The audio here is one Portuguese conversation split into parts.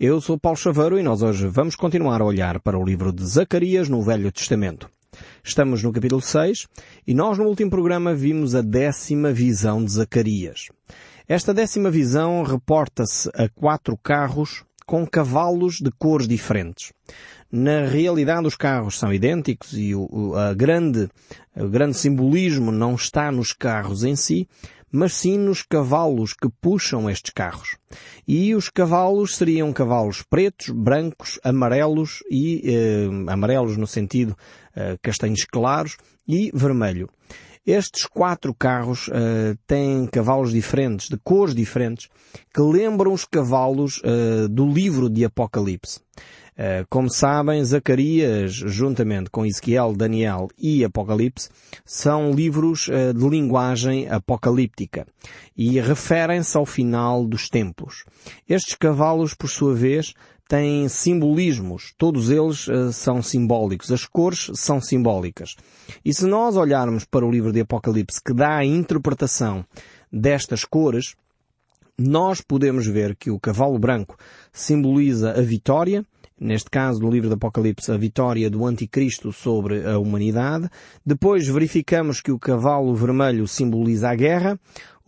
Eu sou Paulo Chaveiro e nós hoje vamos continuar a olhar para o livro de Zacarias no Velho Testamento. Estamos no capítulo 6 e nós no último programa vimos a décima visão de Zacarias. Esta décima visão reporta-se a quatro carros com cavalos de cores diferentes. Na realidade os carros são idênticos e o, a grande, o grande simbolismo não está nos carros em si, mas sim nos cavalos que puxam estes carros. E os cavalos seriam cavalos pretos, brancos, amarelos e eh, amarelos no sentido eh, castanhos claros e vermelho. Estes quatro carros uh, têm cavalos diferentes, de cores diferentes, que lembram os cavalos uh, do livro de Apocalipse. Uh, como sabem, Zacarias, juntamente com Ezequiel, Daniel e Apocalipse, são livros de linguagem apocalíptica e referem-se ao final dos tempos. Estes cavalos, por sua vez, têm simbolismos. Todos eles uh, são simbólicos. As cores são simbólicas. E se nós olharmos para o livro de Apocalipse que dá a interpretação destas cores, nós podemos ver que o cavalo branco simboliza a vitória, neste caso no livro do Apocalipse, a vitória do anticristo sobre a humanidade. Depois verificamos que o cavalo vermelho simboliza a guerra,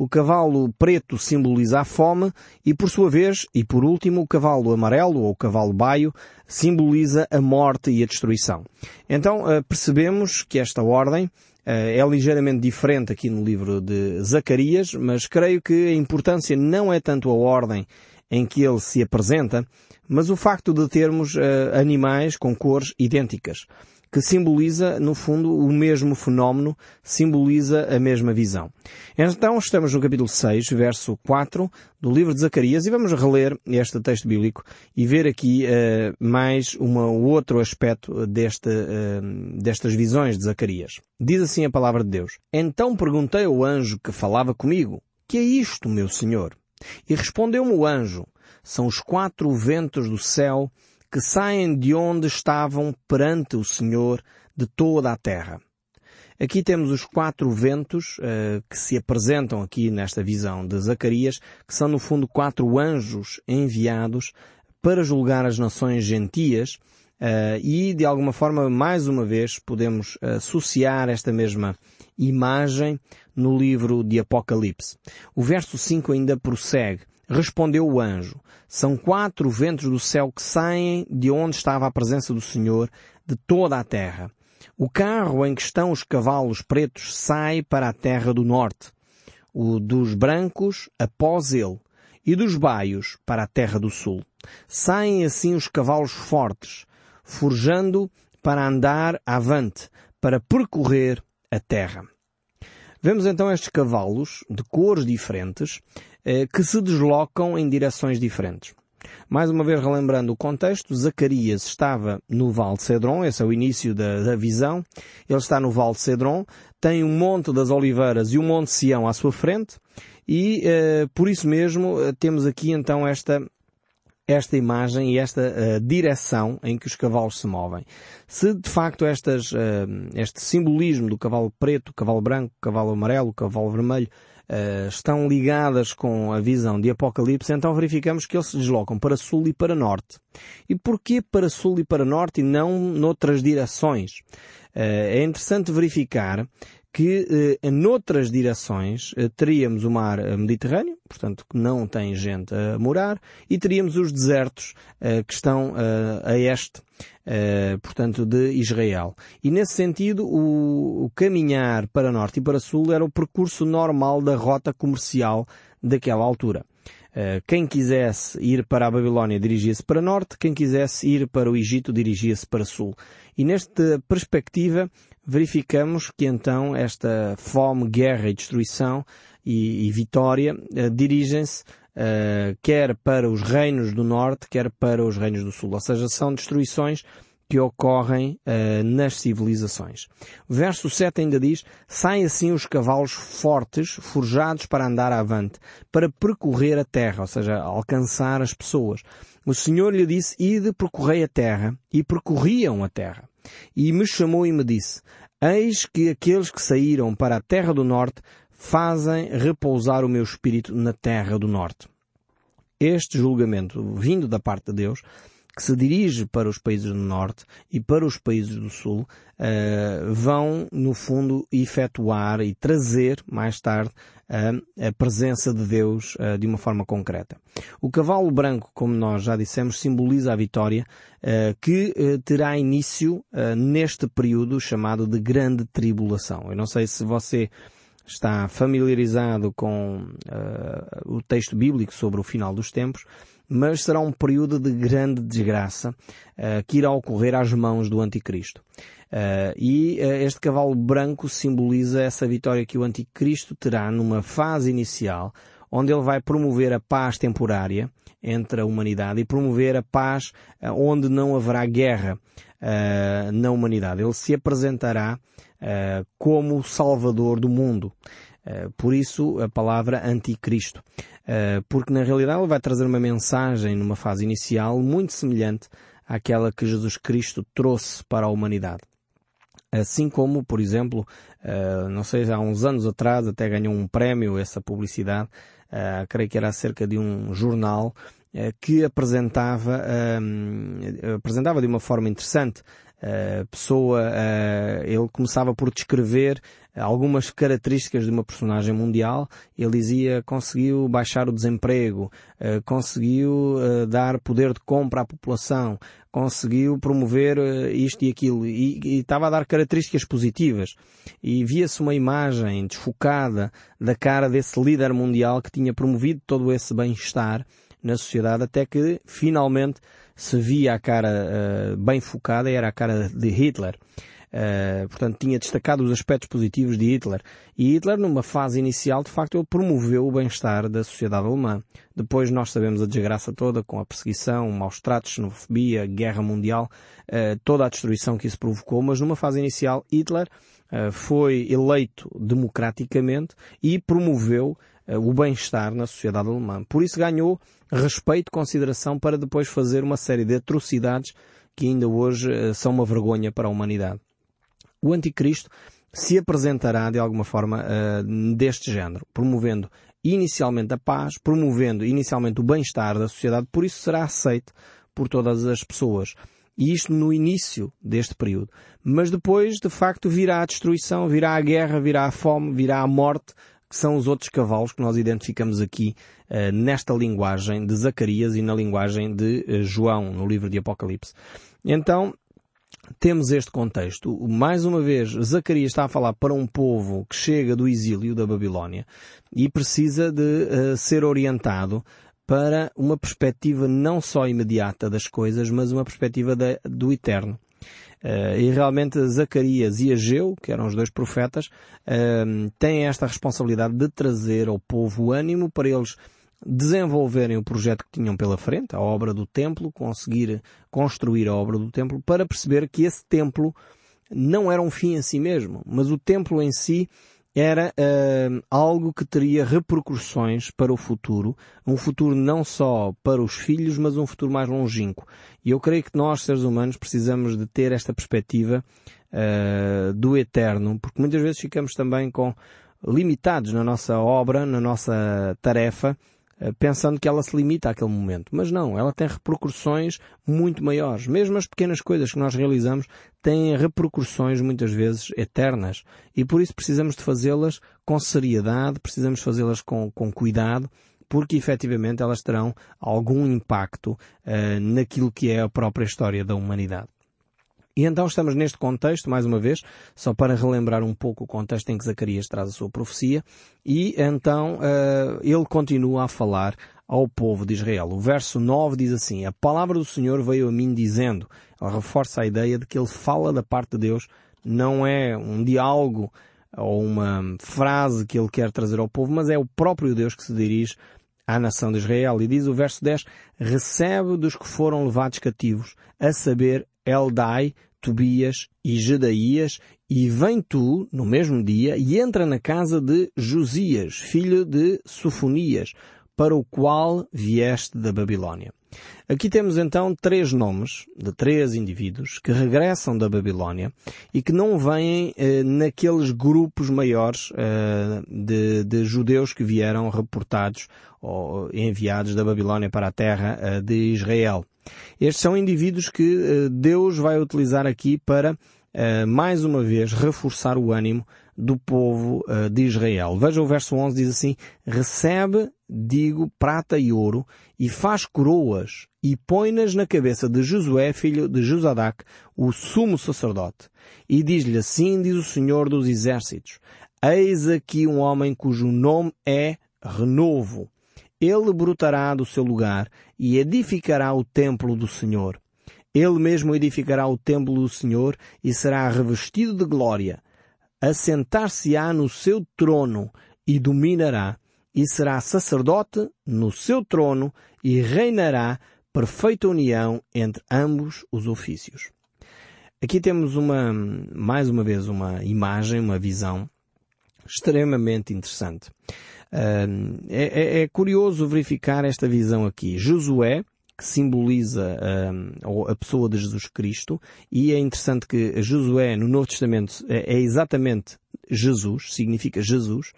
o cavalo preto simboliza a fome e, por sua vez, e por último, o cavalo amarelo ou o cavalo baio simboliza a morte e a destruição. Então eh, percebemos que esta ordem eh, é ligeiramente diferente aqui no livro de Zacarias, mas creio que a importância não é tanto a ordem em que ele se apresenta, mas o facto de termos uh, animais com cores idênticas que simboliza, no fundo, o mesmo fenómeno, simboliza a mesma visão. Então, estamos no capítulo 6, verso 4 do livro de Zacarias e vamos reler este texto bíblico e ver aqui uh, mais um outro aspecto deste, uh, destas visões de Zacarias. Diz assim a palavra de Deus. Então perguntei ao anjo que falava comigo, que é isto, meu senhor? E respondeu-me o anjo, são os quatro ventos do céu que saem de onde estavam perante o Senhor de toda a terra. Aqui temos os quatro ventos uh, que se apresentam aqui nesta visão de Zacarias, que são no fundo quatro anjos enviados para julgar as nações gentias uh, e de alguma forma mais uma vez podemos associar esta mesma imagem no livro de Apocalipse. O verso 5 ainda prossegue. Respondeu o anjo, são quatro ventos do céu que saem de onde estava a presença do Senhor de toda a terra. O carro em que estão os cavalos pretos sai para a terra do norte, o dos brancos após ele, e dos baios para a terra do sul. Saem assim os cavalos fortes, forjando para andar avante, para percorrer a terra. Vemos então estes cavalos de cores diferentes eh, que se deslocam em direções diferentes. Mais uma vez relembrando o contexto, Zacarias estava no Vale de Cedron, esse é o início da, da, visão. Ele está no Vale de Cedron, tem um Monte das Oliveiras e um Monte Sião à sua frente, e eh, por isso mesmo eh, temos aqui então esta esta imagem e esta uh, direção em que os cavalos se movem. Se de facto estas, uh, este simbolismo do cavalo preto, cavalo branco, cavalo amarelo, cavalo vermelho uh, estão ligadas com a visão de Apocalipse, então verificamos que eles se deslocam para sul e para norte. E porquê para sul e para norte e não noutras direções? é interessante verificar que eh, noutras direções eh, teríamos o mar eh, Mediterrâneo, portanto que não tem gente a morar, e teríamos os desertos eh, que estão eh, a este, eh, portanto, de Israel. E nesse sentido, o, o caminhar para norte e para sul era o percurso normal da rota comercial daquela altura. Quem quisesse ir para a Babilónia dirigia-se para norte, quem quisesse ir para o Egito dirigia-se para sul. E nesta perspectiva verificamos que então esta fome, guerra e destruição e, e vitória uh, dirigem-se uh, quer para os reinos do norte, quer para os reinos do sul. Ou seja, são destruições que ocorrem uh, nas civilizações. O verso 7 ainda diz, saem assim os cavalos fortes, forjados para andar avante, para percorrer a terra, ou seja, alcançar as pessoas. O Senhor lhe disse, ide percorrei a terra, e percorriam a terra. E me chamou e me disse, eis que aqueles que saíram para a terra do norte fazem repousar o meu espírito na terra do norte. este julgamento vindo da parte de Deus que se dirige para os países do Norte e para os países do Sul, uh, vão, no fundo, efetuar e trazer, mais tarde, uh, a presença de Deus uh, de uma forma concreta. O cavalo branco, como nós já dissemos, simboliza a vitória que terá início neste período chamado de Grande Tribulação. Eu não sei se você está familiarizado com o texto bíblico sobre o final dos tempos, mas será um período de grande desgraça uh, que irá ocorrer às mãos do Anticristo. Uh, e uh, este cavalo branco simboliza essa vitória que o Anticristo terá numa fase inicial, onde ele vai promover a paz temporária entre a humanidade e promover a paz onde não haverá guerra na humanidade. Ele se apresentará como o Salvador do mundo. por isso a palavra Anticristo. Eh, porque na realidade ele vai trazer uma mensagem numa fase inicial muito semelhante àquela que Jesus Cristo trouxe para a humanidade. Assim como, por exemplo, uh, não sei, há uns anos atrás até ganhou um prémio essa publicidade, uh, creio que era acerca de um jornal uh, que apresentava, apresentava de uma forma interessante a pessoa, ele começava por descrever algumas características de uma personagem mundial. Ele dizia conseguiu baixar o desemprego, eh, conseguiu eh, dar poder de compra à população, conseguiu promover eh, isto e aquilo e, e estava a dar características positivas. E via-se uma imagem desfocada da cara desse líder mundial que tinha promovido todo esse bem-estar na sociedade até que finalmente se via a cara uh, bem focada, era a cara de Hitler. Uh, portanto, tinha destacado os aspectos positivos de Hitler. E Hitler, numa fase inicial, de facto, ele promoveu o bem-estar da sociedade alemã. Depois nós sabemos a desgraça toda, com a perseguição, maus tratos, xenofobia, guerra mundial, uh, toda a destruição que isso provocou, mas numa fase inicial, Hitler foi eleito democraticamente e promoveu o bem-estar na sociedade alemã. Por isso ganhou respeito e consideração para depois fazer uma série de atrocidades que ainda hoje são uma vergonha para a humanidade o anticristo se apresentará de alguma forma uh, deste género, promovendo inicialmente a paz, promovendo inicialmente o bem-estar da sociedade, por isso será aceito por todas as pessoas. E isto no início deste período. Mas depois, de facto, virá a destruição, virá a guerra, virá a fome, virá a morte, que são os outros cavalos que nós identificamos aqui uh, nesta linguagem de Zacarias e na linguagem de uh, João, no livro de Apocalipse. Então, temos este contexto. Mais uma vez, Zacarias está a falar para um povo que chega do exílio da Babilónia e precisa de uh, ser orientado para uma perspectiva não só imediata das coisas, mas uma perspectiva de, do eterno. Uh, e realmente Zacarias e Ageu, que eram os dois profetas, uh, têm esta responsabilidade de trazer ao povo ânimo para eles desenvolverem o projeto que tinham pela frente, a obra do templo, conseguir construir a obra do templo, para perceber que esse templo não era um fim em si mesmo, mas o templo em si era uh, algo que teria repercussões para o futuro, um futuro não só para os filhos, mas um futuro mais longínquo. E eu creio que nós, seres humanos, precisamos de ter esta perspectiva uh, do eterno, porque muitas vezes ficamos também com limitados na nossa obra, na nossa tarefa, pensando que ela se limita àquele momento. Mas não, ela tem repercussões muito maiores. Mesmo as pequenas coisas que nós realizamos têm repercussões muitas vezes eternas. E por isso precisamos de fazê-las com seriedade, precisamos fazê-las com, com cuidado, porque efetivamente elas terão algum impacto uh, naquilo que é a própria história da humanidade. E então estamos neste contexto, mais uma vez, só para relembrar um pouco o contexto em que Zacarias traz a sua profecia, e então uh, ele continua a falar ao povo de Israel. O verso 9 diz assim, a palavra do Senhor veio a mim dizendo, ela reforça a ideia de que ele fala da parte de Deus, não é um diálogo ou uma frase que ele quer trazer ao povo, mas é o próprio Deus que se dirige à nação de Israel. E diz o verso 10, recebe dos que foram levados cativos, a saber, Eldai, Tobias e Gedaías, e vem tu, no mesmo dia, e entra na casa de Josias, filho de Sofonias, para o qual vieste da Babilónia. Aqui temos então três nomes de três indivíduos que regressam da Babilónia e que não vêm eh, naqueles grupos maiores eh, de, de, judeus que vieram reportados ou enviados da Babilónia para a terra eh, de Israel. Estes são indivíduos que eh, Deus vai utilizar aqui para eh, mais uma vez reforçar o ânimo do povo uh, de Israel. Veja o verso 11, diz assim, recebe, digo, prata e ouro, e faz coroas, e põe-nas na cabeça de Josué, filho de Josadac, o sumo sacerdote. E diz-lhe assim, diz o Senhor dos Exércitos, eis aqui um homem cujo nome é Renovo. Ele brotará do seu lugar e edificará o templo do Senhor. Ele mesmo edificará o templo do Senhor e será revestido de glória assentar-se-á no seu trono e dominará, e será sacerdote no seu trono e reinará perfeita união entre ambos os ofícios. Aqui temos uma, mais uma vez, uma imagem, uma visão extremamente interessante. Uh, é, é, curioso verificar esta visão aqui. Josué, que simboliza uh, a pessoa de Jesus Cristo, e é interessante que Josué no Novo Testamento é, é exatamente Jesus, significa Jesus.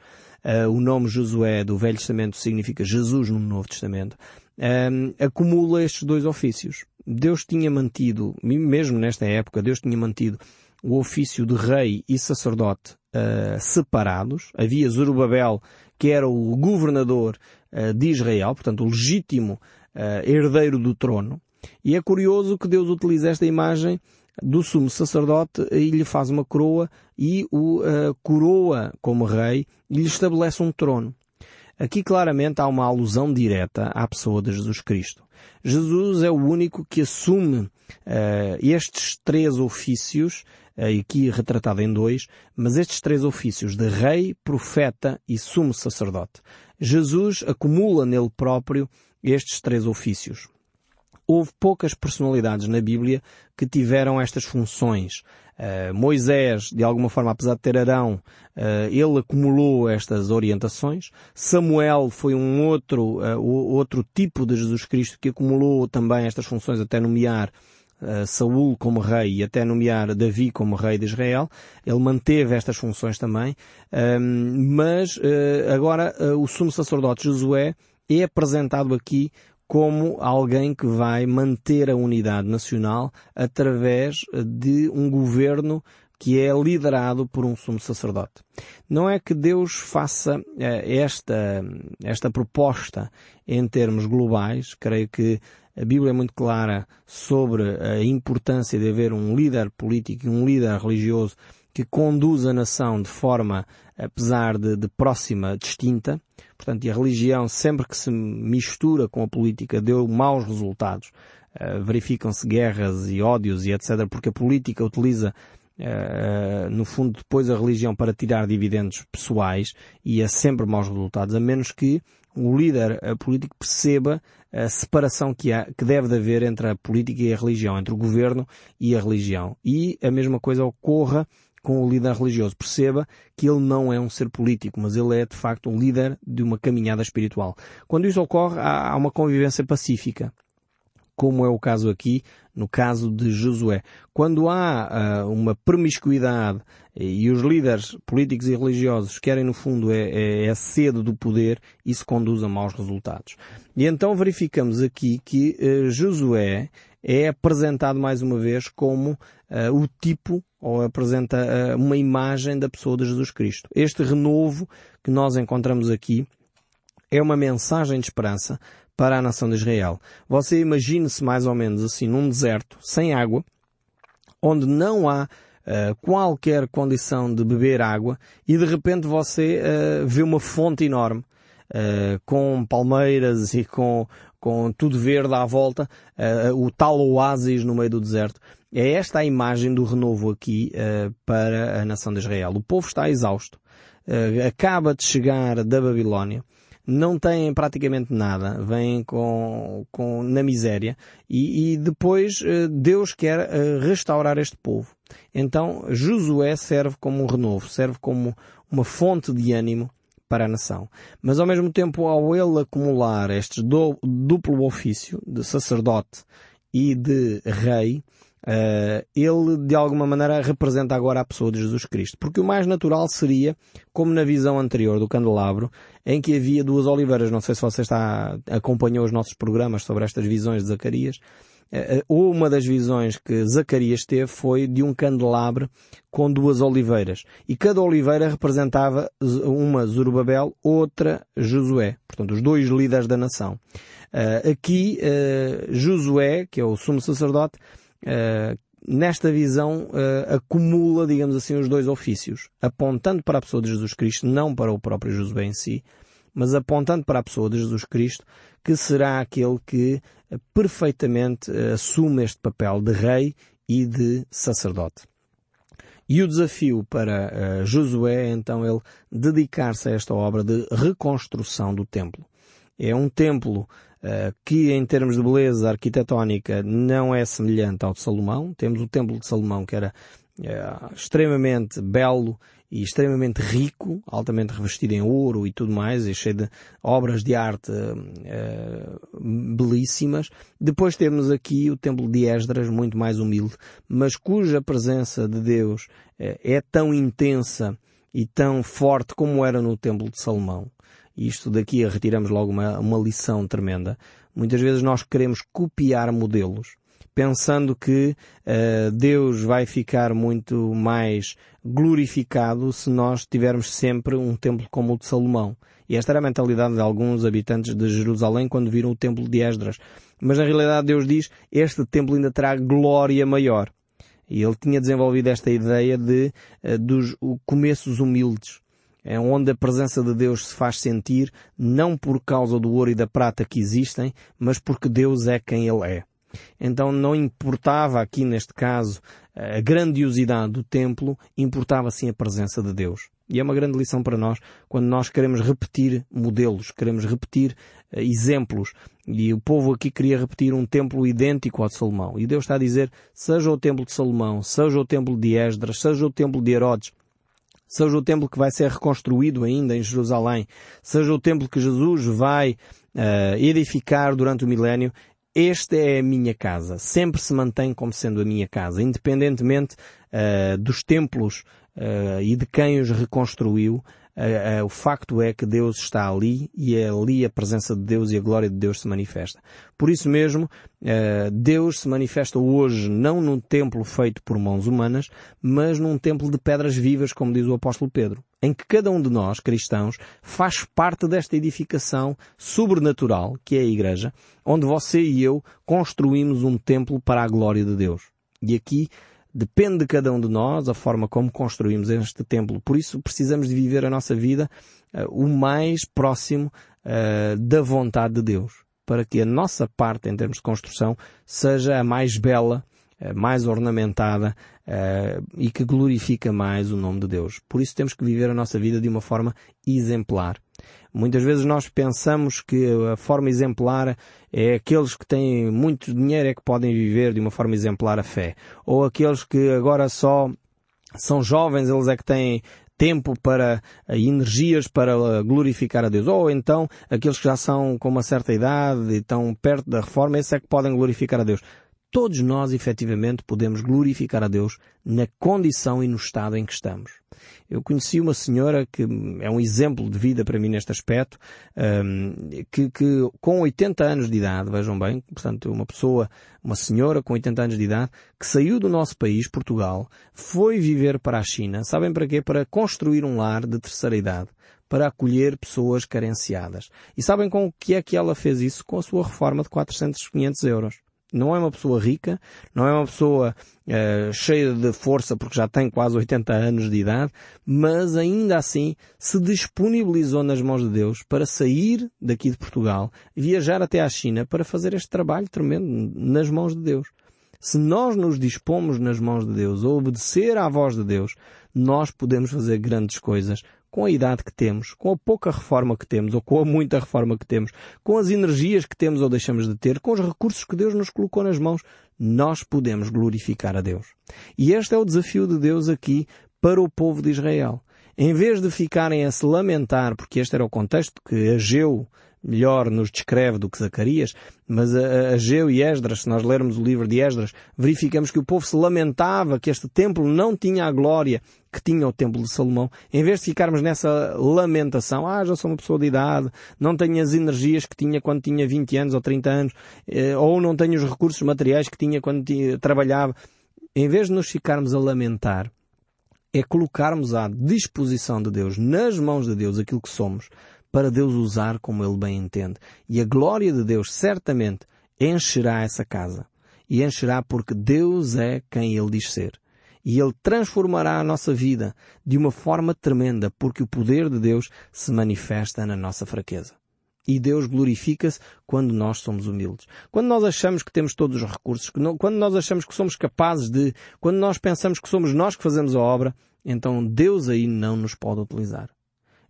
Uh, o nome Josué do Velho Testamento significa Jesus no Novo Testamento. Uh, acumula estes dois ofícios. Deus tinha mantido, mesmo nesta época, Deus tinha mantido o ofício de rei e sacerdote uh, separados. Havia Zorobabel, que era o governador uh, de Israel, portanto o legítimo uh, herdeiro do trono. E é curioso que Deus utiliza esta imagem do sumo sacerdote e lhe faz uma coroa e o coroa como rei e lhe estabelece um trono. Aqui claramente há uma alusão direta à pessoa de Jesus Cristo. Jesus é o único que assume uh, estes três ofícios, uh, aqui retratado em dois, mas estes três ofícios de rei, profeta e sumo sacerdote. Jesus acumula nele próprio estes três ofícios. Houve poucas personalidades na Bíblia que tiveram estas funções. Uh, Moisés, de alguma forma, apesar de ter Arão, uh, ele acumulou estas orientações. Samuel foi um outro, uh, outro tipo de Jesus Cristo que acumulou também estas funções até nomear Saul como rei e até nomear Davi como rei de Israel. Ele manteve estas funções também. mas agora o sumo sacerdote Josué é apresentado aqui como alguém que vai manter a unidade nacional através de um governo que é liderado por um sumo sacerdote. Não é que Deus faça eh, esta, esta proposta em termos globais, creio que a Bíblia é muito clara sobre a importância de haver um líder político e um líder religioso que conduz a nação de forma, apesar de, de próxima, distinta. Portanto, a religião, sempre que se mistura com a política, deu maus resultados. Uh, Verificam-se guerras e ódios e etc. Porque a política utiliza Uh, no fundo, depois a religião para tirar dividendos pessoais e é sempre maus resultados, a menos que o líder político perceba a separação que, há, que deve haver entre a política e a religião, entre o governo e a religião. E a mesma coisa ocorra com o líder religioso. Perceba que ele não é um ser político, mas ele é de facto um líder de uma caminhada espiritual. Quando isso ocorre, há uma convivência pacífica. Como é o caso aqui, no caso de Josué. Quando há uh, uma promiscuidade e os líderes políticos e religiosos querem, no fundo, é, é, é a sede do poder, isso conduz a maus resultados. E então verificamos aqui que uh, Josué é apresentado mais uma vez como uh, o tipo ou apresenta uma imagem da pessoa de Jesus Cristo. Este renovo que nós encontramos aqui é uma mensagem de esperança para a nação de Israel. Você imagine-se mais ou menos assim num deserto, sem água, onde não há uh, qualquer condição de beber água e de repente você vê uma fonte enorme Uh, com palmeiras e com com tudo verde à volta, uh, o tal oásis no meio do deserto. É esta a imagem do renovo aqui uh, para a nação de Israel. O povo está exausto, uh, acaba de chegar da Babilónia, não têm praticamente nada, vêm com, com, na miséria e, e depois Deus quer restaurar este povo. Então Josué serve como um renovo, serve como uma fonte de ânimo para a nação. Mas ao mesmo tempo, ao ele acumular este duplo ofício de sacerdote e de rei, Uh, ele de alguma maneira representa agora a pessoa de Jesus Cristo. Porque o mais natural seria, como na visão anterior do candelabro, em que havia duas oliveiras. Não sei se você está, acompanhou os nossos programas sobre estas visões de Zacarias. Uh, uma das visões que Zacarias teve foi de um candelabro com duas oliveiras. E cada oliveira representava uma Zorobabel, outra Josué. Portanto, os dois líderes da nação. Uh, aqui, Josué, que é o sumo sacerdote, uh, nesta visão uh, acumula, digamos assim, os dois ofícios, apontando para a pessoa de Jesus Cristo, não para o próprio Josué em si, mas apontando para a pessoa de Jesus Cristo, que será aquele que uh, perfeitamente assume este papel de rei e de sacerdote. E o desafio para Josué é então ele dedicar-se a esta obra de reconstrução do templo. É um templo uh, que em termos de beleza arquitetónica não é semelhante ao de Salomão. Temos o Templo de Salomão que era uh, extremamente belo e extremamente rico, altamente revestido em ouro e tudo mais, e cheio de obras de arte uh, belíssimas. Depois temos aqui o Templo de Esdras, muito mais humilde, mas cuja presença de Deus uh, é tão intensa e tão forte como era no Templo de Salomão isto daqui retiramos logo uma, uma lição tremenda. Muitas vezes nós queremos copiar modelos, pensando que uh, Deus vai ficar muito mais glorificado se nós tivermos sempre um templo como o de Salomão. E esta era a mentalidade de alguns habitantes de Jerusalém quando viram o templo de Esdras. Mas na realidade Deus diz, este templo ainda terá glória maior. E ele tinha desenvolvido esta ideia de, uh, dos começos humildes é onde a presença de Deus se faz sentir, não por causa do ouro e da prata que existem, mas porque Deus é quem Ele é. Então não importava aqui neste caso a grandiosidade do templo, importava sim a presença de Deus. E é uma grande lição para nós quando nós queremos repetir modelos, queremos repetir uh, exemplos. E o povo aqui queria repetir um templo idêntico ao de Salomão. E Deus está a dizer, seja o templo de Salomão, seja o templo de Esdras, seja o templo de Herodes, seja o templo que vai ser reconstruído ainda em Jerusalém, seja o templo que Jesus vai uh, edificar durante o milénio, esta é a minha casa. Sempre se mantém como sendo a minha casa, independentemente uh, dos templos uh, e de quem os reconstruiu. Uh, uh, o facto é que Deus está ali e é ali a presença de Deus e a glória de Deus se manifesta. Por isso mesmo, uh, Deus se manifesta hoje não num templo feito por mãos humanas, mas num templo de pedras vivas, como diz o apóstolo Pedro, em que cada um de nós, cristãos, faz parte desta edificação sobrenatural, que é a igreja, onde você e eu construímos um templo para a glória de Deus. E aqui Depende de cada um de nós a forma como construímos este templo. Por isso precisamos de viver a nossa vida uh, o mais próximo uh, da vontade de Deus, para que a nossa parte em termos de construção seja a mais bela, uh, mais ornamentada e que glorifica mais o nome de Deus. Por isso temos que viver a nossa vida de uma forma exemplar. Muitas vezes nós pensamos que a forma exemplar é aqueles que têm muito dinheiro é que podem viver de uma forma exemplar a fé. Ou aqueles que agora só são jovens, eles é que têm tempo para e energias para glorificar a Deus. Ou então aqueles que já são com uma certa idade e estão perto da reforma, esses é que podem glorificar a Deus todos nós efetivamente podemos glorificar a Deus na condição e no estado em que estamos. Eu conheci uma senhora que é um exemplo de vida para mim neste aspecto, um, que, que, com 80 anos de idade, vejam bem, portanto uma pessoa, uma senhora com 80 anos de idade, que saiu do nosso país, Portugal, foi viver para a China, sabem para quê? Para construir um lar de terceira idade para acolher pessoas carenciadas. E sabem com o que é que ela fez isso? Com a sua reforma de 400, 500 euros. Não é uma pessoa rica, não é uma pessoa uh, cheia de força porque já tem quase 80 anos de idade, mas ainda assim se disponibilizou nas mãos de Deus para sair daqui de Portugal, viajar até à China para fazer este trabalho tremendo nas mãos de Deus. Se nós nos dispomos nas mãos de Deus a obedecer à voz de Deus, nós podemos fazer grandes coisas com a idade que temos, com a pouca reforma que temos ou com a muita reforma que temos, com as energias que temos ou deixamos de ter, com os recursos que Deus nos colocou nas mãos, nós podemos glorificar a Deus. E este é o desafio de Deus aqui para o povo de Israel, em vez de ficarem a se lamentar, porque este era o contexto que Ageu melhor nos descreve do que Zacarias, mas Ageu e Esdras, se nós lermos o livro de Esdras, verificamos que o povo se lamentava que este templo não tinha a glória que tinha o templo de Salomão. Em vez de ficarmos nessa lamentação, ah, já sou uma pessoa de idade, não tenho as energias que tinha quando tinha 20 anos ou 30 anos, eh, ou não tenho os recursos materiais que tinha quando trabalhava. Em vez de nos ficarmos a lamentar, é colocarmos à disposição de Deus, nas mãos de Deus, aquilo que somos, para Deus usar como Ele bem entende. E a glória de Deus certamente encherá essa casa. E encherá porque Deus é quem Ele diz ser. E Ele transformará a nossa vida de uma forma tremenda porque o poder de Deus se manifesta na nossa fraqueza. E Deus glorifica-se quando nós somos humildes. Quando nós achamos que temos todos os recursos, quando nós achamos que somos capazes de, quando nós pensamos que somos nós que fazemos a obra, então Deus aí não nos pode utilizar.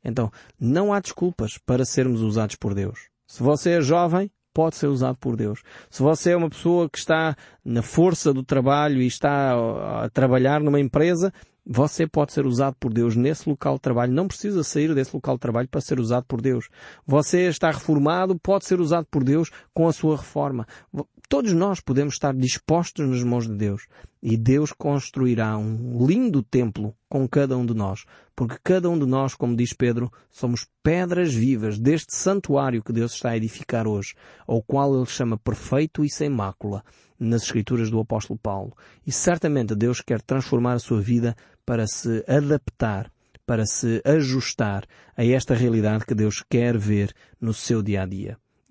Então, não há desculpas para sermos usados por Deus. Se você é jovem, pode ser usado por Deus. Se você é uma pessoa que está na força do trabalho e está a trabalhar numa empresa, você pode ser usado por Deus nesse local de trabalho. Não precisa sair desse local de trabalho para ser usado por Deus. Você está reformado, pode ser usado por Deus com a sua reforma. Todos nós podemos estar dispostos nas mãos de Deus e Deus construirá um lindo templo com cada um de nós, porque cada um de nós, como diz Pedro, somos pedras vivas deste santuário que Deus está a edificar hoje, ao qual ele chama perfeito e sem mácula nas escrituras do apóstolo Paulo. E certamente Deus quer transformar a sua vida para se adaptar, para se ajustar a esta realidade que Deus quer ver no seu dia a dia.